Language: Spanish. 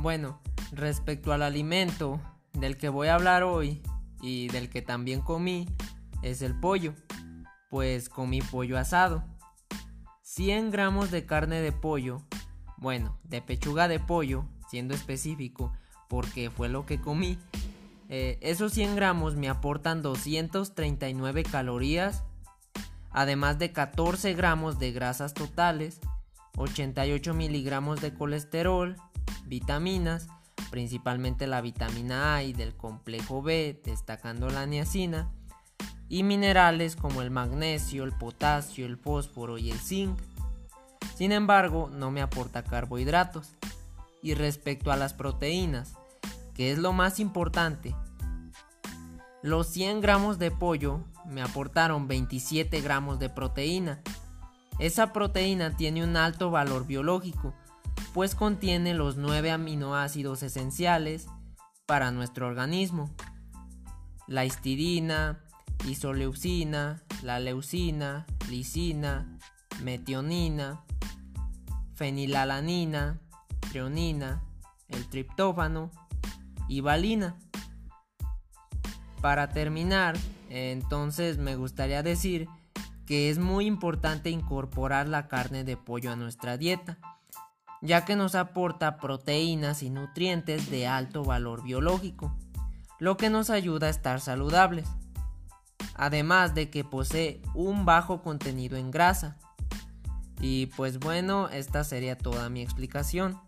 Bueno, respecto al alimento del que voy a hablar hoy y del que también comí, es el pollo, pues comí pollo asado. 100 gramos de carne de pollo, bueno, de pechuga de pollo, siendo específico, porque fue lo que comí. Eh, esos 100 gramos me aportan 239 calorías, además de 14 gramos de grasas totales, 88 miligramos de colesterol, vitaminas, principalmente la vitamina A y del complejo B, destacando la niacina, y minerales como el magnesio, el potasio, el fósforo y el zinc. Sin embargo, no me aporta carbohidratos. Y respecto a las proteínas, que es lo más importante, los 100 gramos de pollo me aportaron 27 gramos de proteína. Esa proteína tiene un alto valor biológico, pues contiene los 9 aminoácidos esenciales para nuestro organismo. La histidina, isoleucina, la leucina, lisina, metionina, fenilalanina, treonina, el triptófano y valina. Para terminar, entonces me gustaría decir que es muy importante incorporar la carne de pollo a nuestra dieta, ya que nos aporta proteínas y nutrientes de alto valor biológico, lo que nos ayuda a estar saludables además de que posee un bajo contenido en grasa. Y pues bueno, esta sería toda mi explicación.